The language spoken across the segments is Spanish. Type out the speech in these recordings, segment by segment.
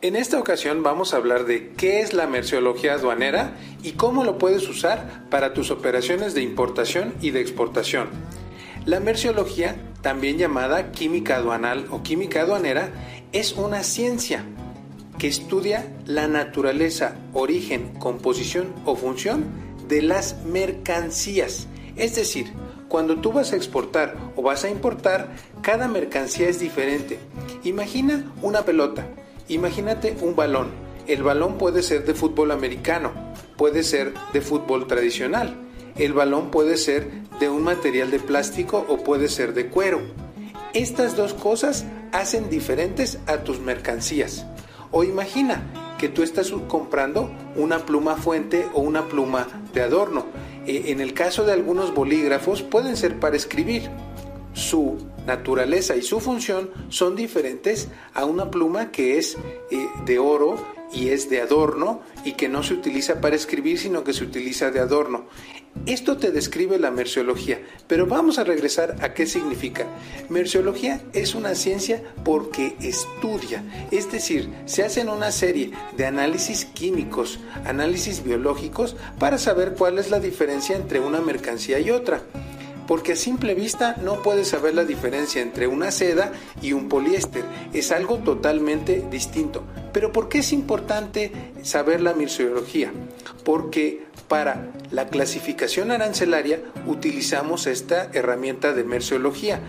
En esta ocasión vamos a hablar de qué es la merciología aduanera y cómo lo puedes usar para tus operaciones de importación y de exportación. La merciología, también llamada química aduanal o química aduanera, es una ciencia que estudia la naturaleza, origen, composición o función de las mercancías. Es decir, cuando tú vas a exportar o vas a importar, cada mercancía es diferente. Imagina una pelota Imagínate un balón. El balón puede ser de fútbol americano, puede ser de fútbol tradicional. El balón puede ser de un material de plástico o puede ser de cuero. Estas dos cosas hacen diferentes a tus mercancías. O imagina que tú estás comprando una pluma fuente o una pluma de adorno. E, en el caso de algunos bolígrafos pueden ser para escribir. Su naturaleza y su función son diferentes a una pluma que es eh, de oro y es de adorno y que no se utiliza para escribir sino que se utiliza de adorno. Esto te describe la merciología, pero vamos a regresar a qué significa. Merciología es una ciencia porque estudia, es decir, se hacen una serie de análisis químicos, análisis biológicos para saber cuál es la diferencia entre una mercancía y otra porque a simple vista no puedes saber la diferencia entre una seda y un poliéster, es algo totalmente distinto. Pero ¿por qué es importante saber la merciología? Porque para la clasificación arancelaria utilizamos esta herramienta de merciología.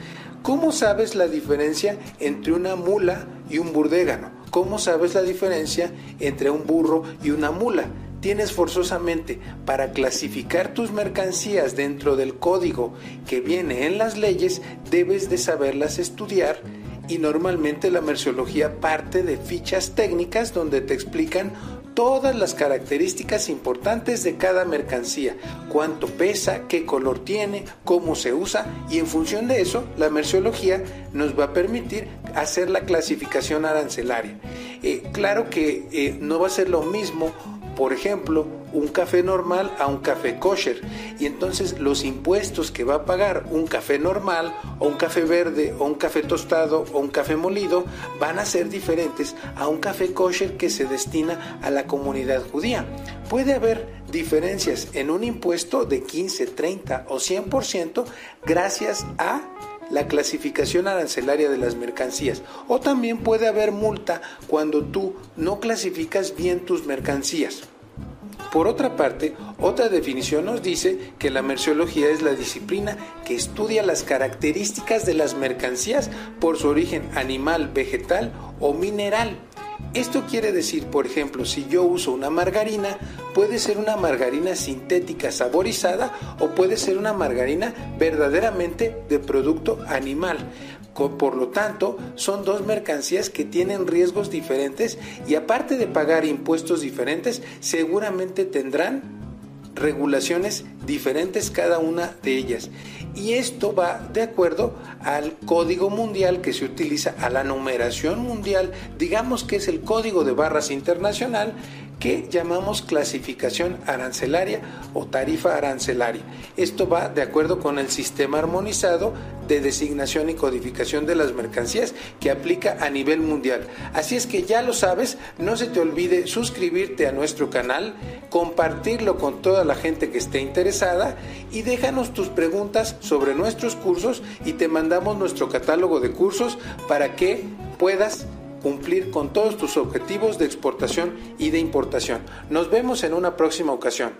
¿Cómo sabes la diferencia entre una mula y un burdégano? ¿Cómo sabes la diferencia entre un burro y una mula? tienes forzosamente para clasificar tus mercancías dentro del código que viene en las leyes, debes de saberlas estudiar y normalmente la merciología parte de fichas técnicas donde te explican todas las características importantes de cada mercancía, cuánto pesa, qué color tiene, cómo se usa y en función de eso la merciología nos va a permitir hacer la clasificación arancelaria. Eh, claro que eh, no va a ser lo mismo por ejemplo, un café normal a un café kosher. Y entonces los impuestos que va a pagar un café normal o un café verde o un café tostado o un café molido van a ser diferentes a un café kosher que se destina a la comunidad judía. Puede haber diferencias en un impuesto de 15, 30 o 100% gracias a la clasificación arancelaria de las mercancías. O también puede haber multa cuando tú no clasificas bien tus mercancías. Por otra parte, otra definición nos dice que la merciología es la disciplina que estudia las características de las mercancías por su origen animal, vegetal o mineral esto quiere decir, por ejemplo, si yo uso una margarina, puede ser una margarina sintética saborizada o puede ser una margarina verdaderamente de producto animal. Por lo tanto, son dos mercancías que tienen riesgos diferentes y aparte de pagar impuestos diferentes, seguramente tendrán regulaciones diferentes cada una de ellas. Y esto va de acuerdo al código mundial que se utiliza, a la numeración mundial, digamos que es el código de barras internacional que llamamos clasificación arancelaria o tarifa arancelaria. Esto va de acuerdo con el sistema armonizado de designación y codificación de las mercancías que aplica a nivel mundial. Así es que ya lo sabes, no se te olvide suscribirte a nuestro canal, compartirlo con toda la gente que esté interesada y déjanos tus preguntas sobre nuestros cursos y te mandamos nuestro catálogo de cursos para que puedas cumplir con todos tus objetivos de exportación y de importación. Nos vemos en una próxima ocasión.